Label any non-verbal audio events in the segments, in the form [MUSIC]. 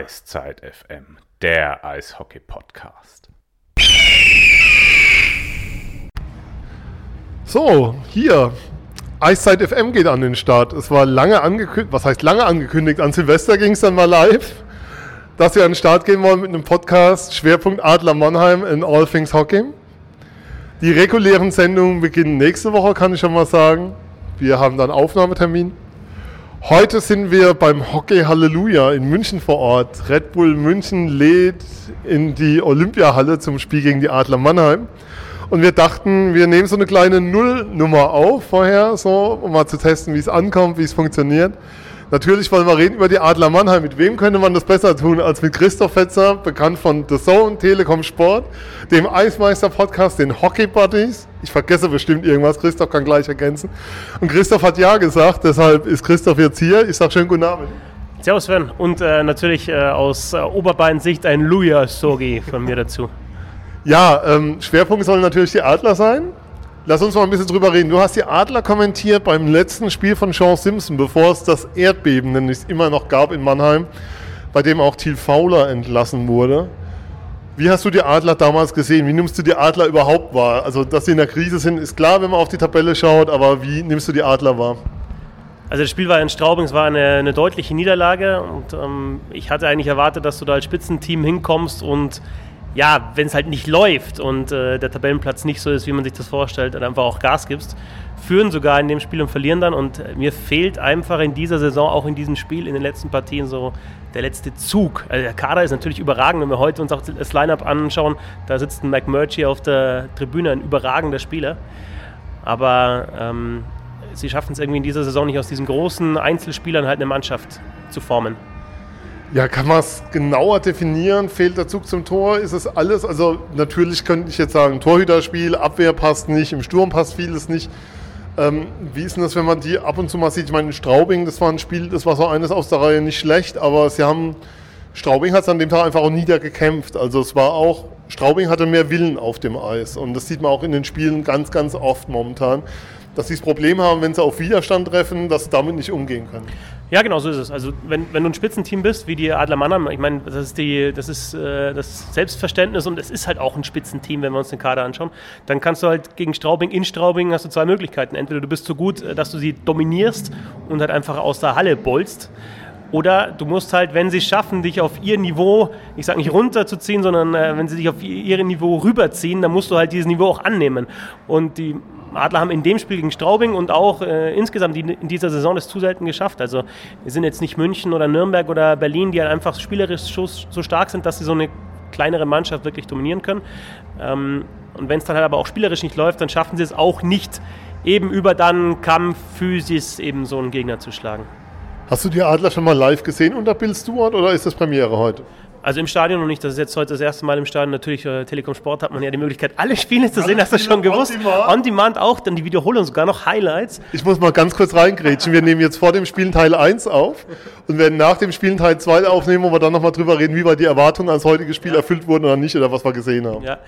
Eiszeit FM, der Eishockey-Podcast. So, hier. Eiszeit FM geht an den Start. Es war lange angekündigt, was heißt lange angekündigt? An Silvester ging es dann mal live, dass wir an den Start gehen wollen mit einem Podcast Schwerpunkt Adler Mannheim in All Things Hockey. Die regulären Sendungen beginnen nächste Woche, kann ich schon mal sagen. Wir haben dann Aufnahmetermin. Heute sind wir beim Hockey Halleluja in München vor Ort. Red Bull München lädt in die Olympiahalle zum Spiel gegen die Adler Mannheim. Und wir dachten, wir nehmen so eine kleine Nullnummer auf vorher, so, um mal zu testen, wie es ankommt, wie es funktioniert. Natürlich wollen wir reden über die Adler Mannheim. Mit wem könnte man das besser tun als mit Christoph Fetzer, bekannt von The Zone, Telekom Sport, dem Eismeister-Podcast, den Hockey Buddies. Ich vergesse bestimmt irgendwas, Christoph kann gleich ergänzen. Und Christoph hat ja gesagt, deshalb ist Christoph jetzt hier. Ich sage schönen guten Abend. Servus Sven und äh, natürlich äh, aus äh, Oberbeinsicht ein Luja-Sogi von mir dazu. Ja, ähm, Schwerpunkt sollen natürlich die Adler sein. Lass uns mal ein bisschen drüber reden. Du hast die Adler kommentiert beim letzten Spiel von Sean Simpson, bevor es das Erdbeben, denn es immer noch gab in Mannheim, bei dem auch Thiel Fowler entlassen wurde. Wie hast du die Adler damals gesehen? Wie nimmst du die Adler überhaupt wahr? Also, dass sie in der Krise sind, ist klar, wenn man auf die Tabelle schaut, aber wie nimmst du die Adler wahr? Also das Spiel war in Straubing, es war eine, eine deutliche Niederlage und ähm, ich hatte eigentlich erwartet, dass du da als Spitzenteam hinkommst und ja, wenn es halt nicht läuft und äh, der Tabellenplatz nicht so ist, wie man sich das vorstellt, dann einfach auch Gas gibst, führen sogar in dem Spiel und verlieren dann. Und äh, mir fehlt einfach in dieser Saison, auch in diesem Spiel, in den letzten Partien so der letzte Zug. Also der Kader ist natürlich überragend, wenn wir heute uns auch das Lineup anschauen. Da sitzt ein McMurtry auf der Tribüne, ein überragender Spieler. Aber ähm, sie schaffen es irgendwie in dieser Saison nicht aus diesen großen Einzelspielern halt eine Mannschaft zu formen. Ja, kann man es genauer definieren? Fehlt der Zug zum Tor? Ist es alles? Also natürlich könnte ich jetzt sagen, Torhüterspiel, Abwehr passt nicht, im Sturm passt vieles nicht. Ähm, wie ist denn das, wenn man die ab und zu mal sieht? Ich meine, in Straubing, das war ein Spiel, das war so eines aus der Reihe nicht schlecht, aber sie haben, Straubing hat es an dem Tag einfach auch niedergekämpft. Also es war auch, Straubing hatte mehr Willen auf dem Eis und das sieht man auch in den Spielen ganz, ganz oft momentan dass sie das Problem haben, wenn sie auf Widerstand treffen, dass sie damit nicht umgehen können. Ja, genau so ist es. Also wenn, wenn du ein Spitzenteam bist, wie die Adler Mannheim, ich meine, das ist, die, das ist äh, das Selbstverständnis und es ist halt auch ein Spitzenteam, wenn wir uns den Kader anschauen, dann kannst du halt gegen Straubing, in Straubing hast du zwei Möglichkeiten. Entweder du bist so gut, äh, dass du sie dominierst und halt einfach aus der Halle bolst, oder du musst halt, wenn sie es schaffen, dich auf ihr Niveau, ich sage nicht runterzuziehen, sondern äh, wenn sie dich auf ihr Niveau rüberziehen, dann musst du halt dieses Niveau auch annehmen. Und die Adler haben in dem Spiel gegen Straubing und auch äh, insgesamt die, in dieser Saison das zu selten geschafft. Also wir sind jetzt nicht München oder Nürnberg oder Berlin, die halt einfach spielerisch so, stark sind, dass sie so eine kleinere Mannschaft wirklich dominieren können. Ähm, und wenn es dann halt aber auch spielerisch nicht läuft, dann schaffen sie es auch nicht, eben über dann Kampf, Physis eben so einen Gegner zu schlagen. Hast du die Adler schon mal live gesehen unter Bill Stewart oder ist das Premiere heute? Also im Stadion noch nicht, das ist jetzt heute das erste Mal im Stadion. Natürlich, äh, Telekom Sport hat man ja die Möglichkeit, alle Spiele zu sehen, hast du schon gewusst. On demand. on demand auch, dann die Wiederholung, sogar noch Highlights. Ich muss mal ganz kurz reingrätschen. Wir nehmen jetzt vor dem Spielen Teil 1 auf und werden nach dem Spielen Teil 2 aufnehmen, wo wir dann nochmal drüber reden, wie weit die Erwartungen ans heutige Spiel ja. erfüllt wurden oder nicht oder was wir gesehen haben. Ja.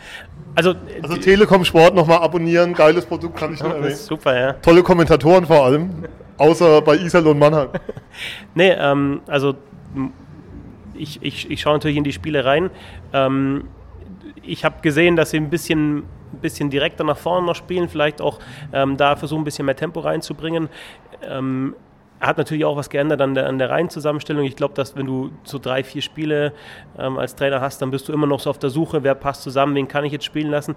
Also, also Telekom Sport nochmal abonnieren, geiles Produkt, kann ich nur erwähnen. Super, ja. Tolle Kommentatoren vor allem, außer bei Isel und Mannheim. [LAUGHS] nee, ähm, also ich, ich, ich schaue natürlich in die Spiele rein. Ähm, ich habe gesehen, dass sie ein bisschen, bisschen direkter nach vorne noch spielen, vielleicht auch ähm, da versuchen, ein bisschen mehr Tempo reinzubringen. Ähm, hat natürlich auch was geändert an der, an der Reihenzusammenstellung. Ich glaube, dass wenn du so drei, vier Spiele ähm, als Trainer hast, dann bist du immer noch so auf der Suche, wer passt zusammen, wen kann ich jetzt spielen lassen.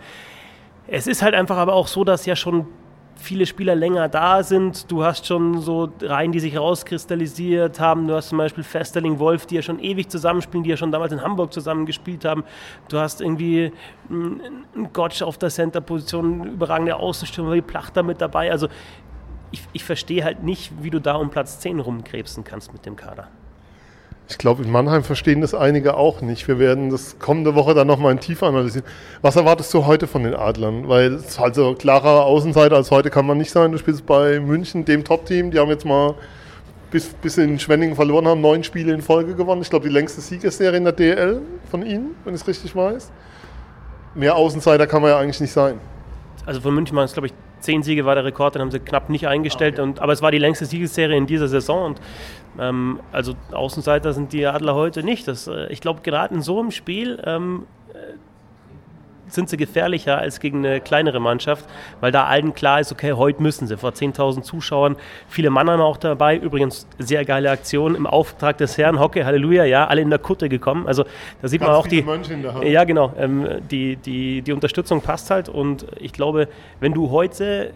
Es ist halt einfach aber auch so, dass ja schon viele Spieler länger da sind. Du hast schon so Reihen, die sich rauskristallisiert haben. Du hast zum Beispiel Festerling, Wolf, die ja schon ewig zusammenspielen, die ja schon damals in Hamburg zusammen gespielt haben. Du hast irgendwie einen Gotch auf der Center-Position, überragende Außenstürmer wie Plachter mit dabei. Also ich, ich verstehe halt nicht, wie du da um Platz 10 rumkrebsen kannst mit dem Kader. Ich glaube, in Mannheim verstehen das einige auch nicht. Wir werden das kommende Woche dann nochmal in Tiefe analysieren. Was erwartest du heute von den Adlern? Weil also klarer Außenseiter als heute kann man nicht sein. Du spielst bei München, dem Top-Team. Die haben jetzt mal bis, bis in Schwenningen verloren haben, neun Spiele in Folge gewonnen. Ich glaube, die längste Siegesserie in der DL von ihnen, wenn ich es richtig weiß. Mehr Außenseiter kann man ja eigentlich nicht sein. Also von München waren es, glaube ich, zehn Siege war der Rekord, den haben sie knapp nicht eingestellt. Okay. Und, aber es war die längste Siegesserie in dieser Saison. Und Ähm, also Außenseiter sind die Adler heute nicht. Das, äh, ich glaube, gerade in so einem Spiel ähm, sind sie gefährlicher als gegen eine kleinere Mannschaft, weil da allen klar ist, okay, heute müssen sie. Vor 10.000 Zuschauern, viele Mannern auch dabei. Übrigens sehr geile Aktion im Auftrag des Herrn Hocke, Halleluja, ja, alle in der Kutte gekommen. Also da sieht Ganz man auch die. Ja, genau. Ähm, die, die, die Unterstützung passt halt und ich glaube, wenn du heute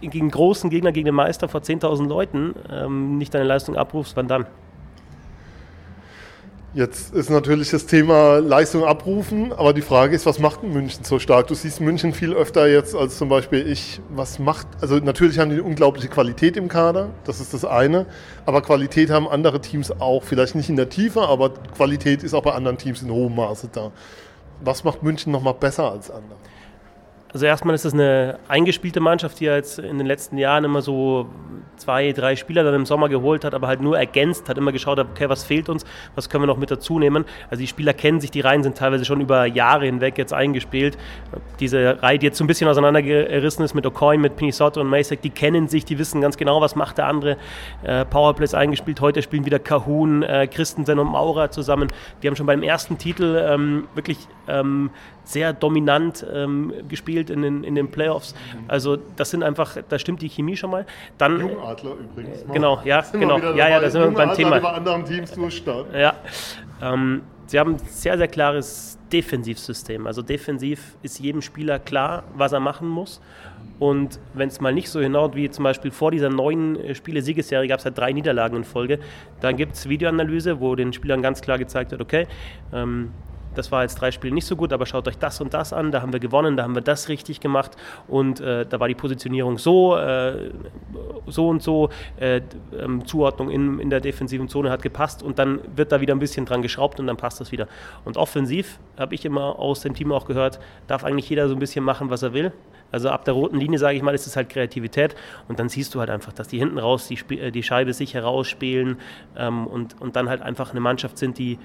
gegen großen Gegner, gegen den Meister vor 10.000 Leuten ähm, nicht deine Leistung abrufst, wann dann? Jetzt ist natürlich das Thema Leistung abrufen, aber die Frage ist, was macht München so stark? Du siehst München viel öfter jetzt als zum Beispiel ich. Was macht, also natürlich haben die eine unglaubliche Qualität im Kader, das ist das eine, aber Qualität haben andere Teams auch, vielleicht nicht in der Tiefe, aber Qualität ist auch bei anderen Teams in hohem Maße da. Was macht München nochmal besser als andere? Also erstmal ist es eine eingespielte Mannschaft, die jetzt in den letzten Jahren immer so zwei, drei Spieler dann im Sommer geholt hat, aber halt nur ergänzt, hat immer geschaut, okay, was fehlt uns, was können wir noch mit dazu nehmen. Also die Spieler kennen sich, die Reihen sind teilweise schon über Jahre hinweg jetzt eingespielt. Diese Reihe, die jetzt so ein bisschen auseinandergerissen ist mit O'Coin, mit Pinisotto und Masek, die kennen sich, die wissen ganz genau, was macht der andere. Äh, Powerplays eingespielt, heute spielen wieder Kahun, äh, Christensen und Maurer zusammen. Die haben schon beim ersten Titel ähm, wirklich ähm, sehr dominant ähm, gespielt in den, in den Playoffs. Also das sind einfach, da stimmt die Chemie schon mal. Dann, Jungadler übrigens. Mal. Genau, ja, genau. Ja, ja, da sind wir beim Thema. bei anderen Teams durchstarten. Ja. Ähm, sie haben ein sehr, sehr klares Defensivsystem. Also defensiv ist jedem Spieler klar, was er machen muss. Und wenn es mal nicht so hinhaut, wie zum Beispiel vor dieser neuen äh, Spiele-Siegesserie gab es halt drei Niederlagen in Folge, dann gibt es Videoanalyse, wo den Spielern ganz klar gezeigt wird, okay, ähm, das war jetzt drei Spiele nicht so gut, aber schaut euch das und das an, da haben wir gewonnen, da haben wir das richtig gemacht und äh, da war die Positionierung so, äh, so und so, äh, ähm, Zuordnung in, in der defensiven Zone hat gepasst und dann wird da wieder ein bisschen dran geschraubt und dann passt das wieder. Und offensiv habe ich immer aus dem Team auch gehört, darf eigentlich jeder so ein bisschen machen, was er will. Also ab der roten Linie, sage ich mal, ist es halt Kreativität und dann siehst du halt einfach, dass die hinten raus die, äh, die Scheibe sich herausspielen ähm, und, und dann halt einfach eine Mannschaft sind, die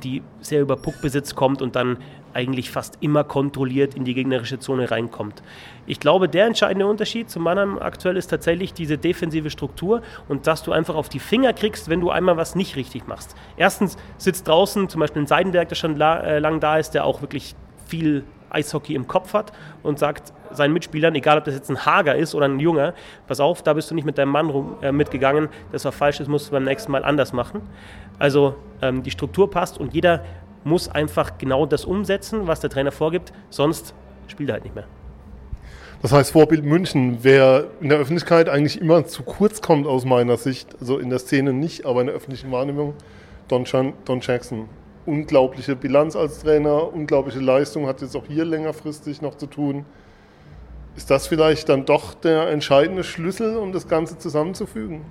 die sehr über Puckbesitz kommt und dann eigentlich fast immer kontrolliert in die gegnerische Zone reinkommt. Ich glaube, der entscheidende Unterschied zum Mannheim aktuell ist tatsächlich diese defensive Struktur und dass du einfach auf die Finger kriegst, wenn du einmal was nicht richtig machst. Erstens sitzt draußen zum Beispiel ein Seidenberg, der schon äh, lang da ist, der auch wirklich viel Eishockey im Kopf hat und sagt seinen Mitspielern, egal ob das jetzt ein Hager ist oder ein Junger, pass auf, da bist du nicht mit deinem Mann rum, äh, mitgegangen, das war falsch, das musst du beim nächsten Mal anders machen. Also ähm, die Struktur passt und jeder muss einfach genau das umsetzen, was der Trainer vorgibt, sonst spielt er halt nicht mehr. Das heißt, Vorbild München, wer in der Öffentlichkeit eigentlich immer zu kurz kommt aus meiner Sicht, also in der Szene nicht, aber in der öffentlichen Wahrnehmung, Don, Chan, Don Jackson. Unglaubliche Bilanz als Trainer, unglaubliche Leistung, hat jetzt auch hier längerfristig noch zu tun. Ist das vielleicht dann doch der entscheidende Schlüssel, um das Ganze zusammenzufügen?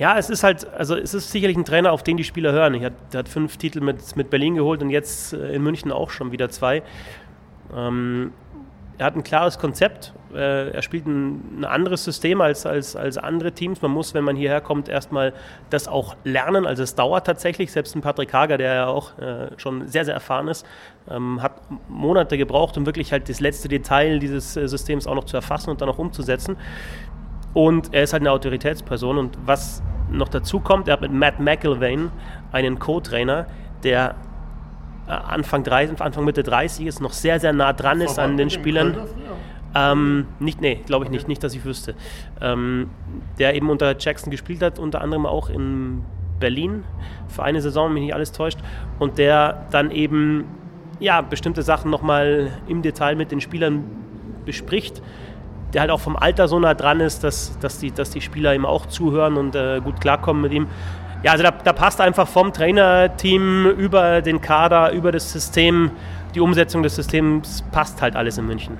Ja, es ist halt, also es ist sicherlich ein Trainer, auf den die Spieler hören. Er hat, hat fünf Titel mit, mit Berlin geholt und jetzt äh, in München auch schon wieder zwei. Ähm, er hat ein klares Konzept. Äh, er spielt ein, ein, anderes System als, als, als andere Teams. Man muss, wenn man hierher kommt, erstmal das auch lernen. Also es dauert tatsächlich. Selbst ein Patrick Hager, der ja auch äh, schon sehr, sehr erfahren ist, ähm, hat Monate gebraucht, um wirklich halt das letzte Detail dieses äh, Systems auch noch zu erfassen und dann auch umzusetzen. Und er ist halt eine Autoritätsperson. Und was noch dazu kommt, er hat mit Matt McIlvain einen Co-Trainer, der äh, Anfang, 30, Anfang Mitte 30 ist, noch sehr, sehr nah dran ist an den Spielern. Ähm, nicht, nee, glaube ich nicht, nicht, dass ich wüsste. Ähm, der eben unter Jackson gespielt hat, unter anderem auch in Berlin für eine Saison, wenn mich nicht alles täuscht. Und der dann eben ja, bestimmte Sachen nochmal im Detail mit den Spielern bespricht der halt auch vom Alter so nah dran ist, dass, dass, die, dass die Spieler ihm auch zuhören und äh, gut klarkommen mit ihm. Ja, also da, da, passt einfach vom Trainerteam über den Kader, über das System, die Umsetzung des Systems passt halt alles in München.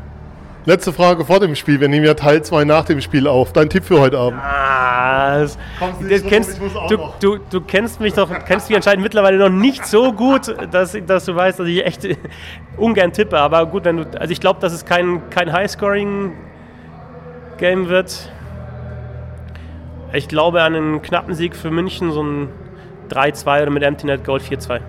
Letzte Frage vor dem Spiel. Wir nehmen ja Teil 2 nach dem Spiel auf. Dein Tipp für heute Abend? Ah, das, das kennst, du, du, du, kennst mich doch, kennst mich anscheinend mittlerweile noch nicht so gut, dass, dass du weißt, dass ich echt [LAUGHS] ungern tippe. Aber gut, wenn du, also ich glaube, dass es kein, kein Highscoring Game wird. Ich glaube an einen knappen Sieg für München, so ein 3-2 oder mit Empty Net Goal 4-2.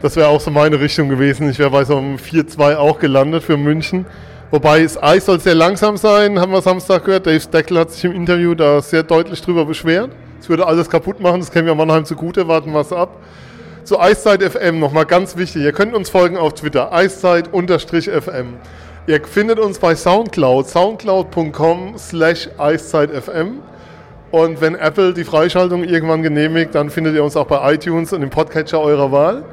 Das wäre auch so meine Richtung gewesen. Ich wäre bei so einem 4-2 auch gelandet für München. Wobei das Eis soll sehr langsam sein, haben wir Samstag gehört. Dave Steckel hat sich im Interview da sehr deutlich drüber beschwert. Es würde alles kaputt machen, das kennen wir Mannheim zugute, warten wir es ab. Zu Eiszeit FM nochmal ganz wichtig, ihr könnt uns folgen auf Twitter, eiszeit-fm. Ihr findet uns bei Soundcloud, soundcloud.com slash eiszeitfm. Und wenn Apple die Freischaltung irgendwann genehmigt, dann findet ihr uns auch bei iTunes und im Podcatcher eurer Wahl.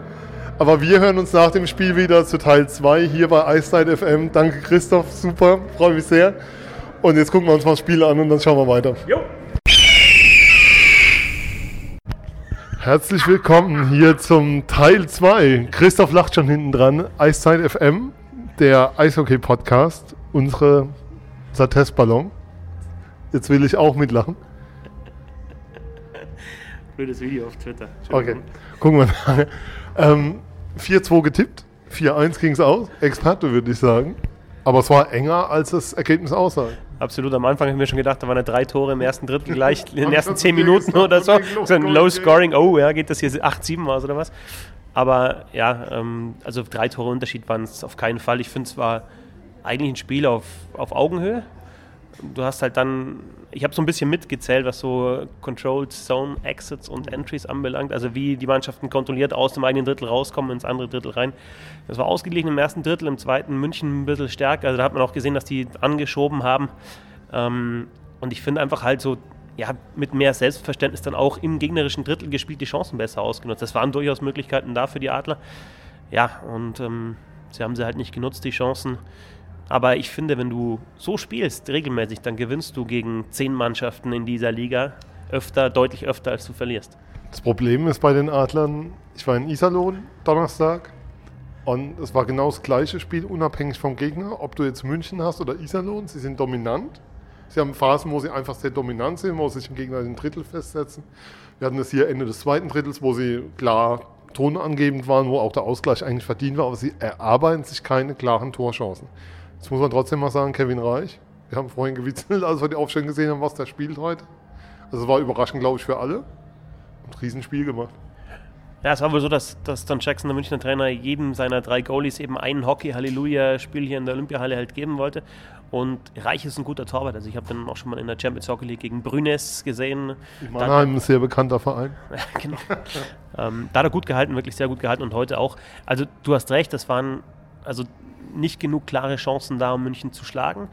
Aber wir hören uns nach dem Spiel wieder zu Teil 2 hier bei Eiszeit FM. Danke Christoph, super, freue mich sehr. Und jetzt gucken wir uns mal das Spiel an und dann schauen wir weiter. Jo. Herzlich willkommen hier zum Teil 2. Christoph lacht schon hinten dran. Eiszeit FM, der Eishockey-Podcast, unsere unser Testballon. Jetzt will ich auch mitlachen. Blödes Video auf Twitter. Okay, gucken wir nachher. Ähm, 4-2 getippt, 4-1 ging es aus. Experte würde ich sagen. Aber es war enger, als das Ergebnis aussah. Absolut, am Anfang haben wir schon gedacht, da waren ja drei Tore im ersten Drittel gleich, in den [LAUGHS] ersten zehn Minuten oder so. So ein Low Scoring, oh ja, geht das hier 8-7 aus oder was? Aber ja, ähm, also drei Tore Unterschied waren es auf keinen Fall. Ich finde, es war eigentlich ein Spiel auf, auf Augenhöhe du hast halt dann, ich habe so ein bisschen mitgezählt, was so Controlled Zone Exits und Entries anbelangt, also wie die Mannschaften kontrolliert aus dem eigenen Drittel rauskommen ins andere Drittel rein. Das war ausgeglichen im ersten Drittel, im zweiten München ein bisschen stärker, also da hat man auch gesehen, dass die angeschoben haben. Ähm, und ich finde einfach halt so, ja, mit mehr Selbstverständnis dann auch im gegnerischen Drittel gespielt, die Chancen besser ausgenutzt. Das waren durchaus Möglichkeiten da für die Adler. Ja, und ähm, sie haben sie halt nicht genutzt, die Chancen. Aber ich finde, wenn du so spielst, regelmäßig, dann gewinnst du gegen zehn Mannschaften in dieser Liga öfter, deutlich öfter, als du verlierst. Das Problem ist bei den Adlern, ich war in Iserlohn Donnerstag und es war genau das gleiche Spiel, unabhängig vom Gegner. Ob du jetzt München hast oder Iserlohn, sie sind dominant. Sie haben Phasen, wo sie einfach sehr dominant sind, wo sie sich im Gegner den Drittel festsetzen. Wir hatten das hier Ende des zweiten Drittels, wo sie klar tonangebend waren, wo auch der Ausgleich eigentlich verdient war, aber sie erarbeiten sich keine klaren Torchancen. Jetzt muss man trotzdem mal sagen, Kevin Reich. Wir haben vorhin gewitzelt, [LAUGHS] als wir die Aufstellung gesehen haben, was der spielt heute. Also es war überraschend, glaube ich, für alle. Und Riesenspiel gemacht. Ja, es war wohl so, dass, dass Don Jackson, der Münchner Trainer, jedem seiner drei Goalies eben ein Hockey-Halleluja-Spiel hier in der Olympiahalle halt geben wollte. Und Reich ist ein guter Torwart. Also ich habe den auch schon mal in der Champions Hockey League gegen Brünes gesehen. Mannheim, ein sehr bekannter Verein. [LAUGHS] genau. ähm, da hat er gut gehalten, wirklich sehr gut gehalten und heute auch. Also du hast recht, das waren, also nicht genug klare Chancen da, um München zu schlagen.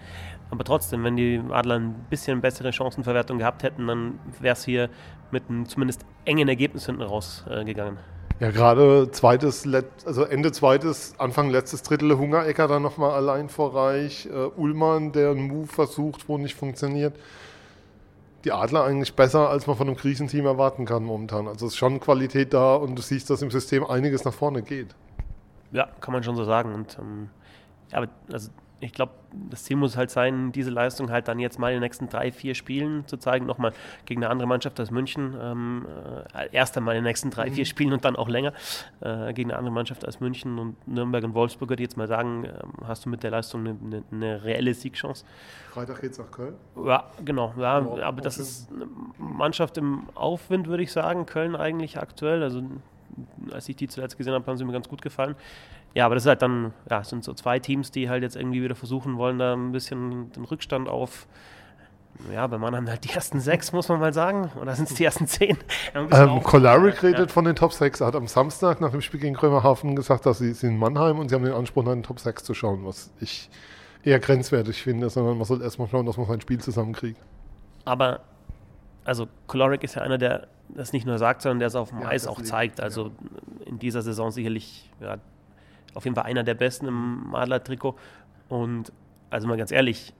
Aber trotzdem, wenn die Adler ein bisschen bessere Chancenverwertung gehabt hätten, dann wäre es hier mit einem zumindest engen Ergebnis hinten rausgegangen. Äh, ja, gerade zweites, also Ende zweites, Anfang letztes Drittel Hungerecker dann nochmal allein vor Reich. Uh, Ullmann, der einen Move versucht, wo nicht funktioniert. Die Adler eigentlich besser, als man von einem Krisenteam erwarten kann momentan. Also es ist schon Qualität da und du siehst, dass im System einiges nach vorne geht. Ja, kann man schon so sagen. Und ähm, aber also ich glaube, das Ziel muss halt sein, diese Leistung halt dann jetzt mal in den nächsten drei, vier Spielen zu zeigen. Nochmal gegen eine andere Mannschaft als München. Ähm, äh, erst einmal in den nächsten drei, mhm. vier Spielen und dann auch länger äh, gegen eine andere Mannschaft als München und Nürnberg und Wolfsburg. Würde ich jetzt mal sagen, äh, hast du mit der Leistung eine, eine, eine reelle Siegchance. Freitag geht es nach Köln? Ja, genau. Ja, genau. aber das ist eine Mannschaft im Aufwind, würde ich sagen. Köln eigentlich aktuell. Also als ich die zuletzt gesehen habe, haben sie mir ganz gut gefallen. Ja, aber das ist halt dann, ja, sind so zwei Teams, die halt jetzt irgendwie wieder versuchen wollen, da ein bisschen den Rückstand auf. Ja, bei Mannheim halt die ersten sechs, muss man mal sagen. Oder sind es die ersten zehn? Ähm, Kolarik redet ja. von den Top 6. Er hat am Samstag nach dem Spiel gegen Krömerhafen gesagt, dass sie sind in Mannheim und sie haben den Anspruch, nach den Top 6 zu schauen, was ich eher grenzwertig finde, sondern man soll erstmal schauen, dass man sein Spiel zusammenkriegt. Aber, also Kolarik ist ja einer, der das nicht nur sagt, sondern der es auf dem ja, Eis auch zeigt. Also ja. in dieser Saison sicherlich ja, auf jeden Fall einer der besten im Adler-Trikot. Und also mal ganz ehrlich,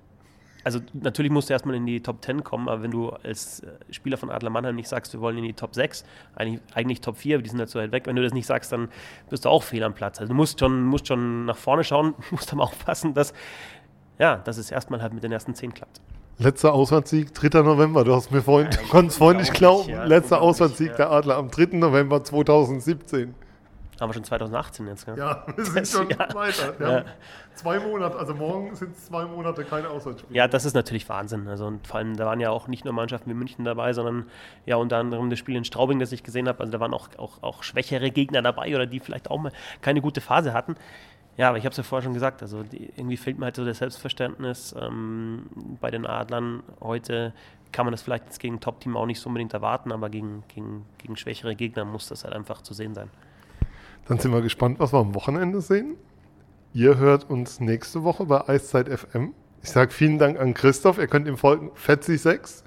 also natürlich musst du erstmal in die Top 10 kommen, aber wenn du als äh, Spieler von Adler Mannheim nicht sagst, wir wollen in die Top 6, eigentlich, eigentlich Top 4, die sind halt so weit weg, wenn du das nicht sagst, dann bist du auch fehl am Platz. Also du musst schon, musst schon nach vorne schauen, [LAUGHS] musst aber aufpassen, dass, ja, dass es erstmal halt mit den ersten 10 klappt. Letzter Auswärtssieg, 3. November. Du hast mir vorhin, ja, konntest vorhin nicht glauben. Ja, Letzter Auswärtssieg ja. der Adler am 3. November 2017. Haben wir schon 2018 jetzt, gell? Ja, [LAUGHS] wir sind schon [LAUGHS] ja. weiter. Ja. zwei Monate, also morgen sind es zwei Monate keine Auswärtsspiele. Ja, das ist natürlich Wahnsinn. Also und vor allem, da waren ja auch nicht nur Mannschaften wie München dabei, sondern ja unter anderem das Spiel in Straubing, das ich gesehen habe. Also da waren auch, auch, auch schwächere Gegner dabei oder die vielleicht auch mal keine gute Phase hatten. Ja, aber ich habe es ja vorher schon gesagt, also die, irgendwie fehlt mir halt so das Selbstverständnis ähm, bei den Adlern heute kann man das vielleicht jetzt gegen Top-Team auch nicht so unbedingt erwarten, aber gegen, gegen, gegen schwächere Gegner muss das halt einfach zu sehen sein. Dann sind wir gespannt, was wir am Wochenende sehen. Ihr hört uns nächste Woche bei Eiszeit FM. Ich sage vielen Dank an Christoph. Ihr könnt ihm folgen. Fetzig6,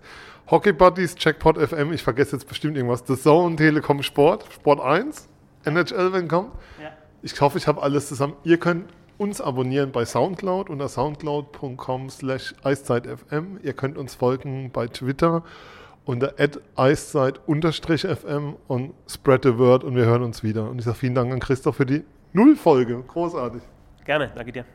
Hockey Buddies, Checkpot FM. Ich vergesse jetzt bestimmt irgendwas. The Zone, Telekom Sport, Sport 1, NHL, wenn kommt. Ja. Ich hoffe, ich habe alles zusammen. Ihr könnt uns abonnieren bei Soundcloud unter soundcloud.com slash eiszeitfm. Ihr könnt uns folgen bei Twitter unter eiszeit-fm und spread the word und wir hören uns wieder. Und ich sage vielen Dank an Christoph für die Nullfolge. Großartig. Gerne, danke dir.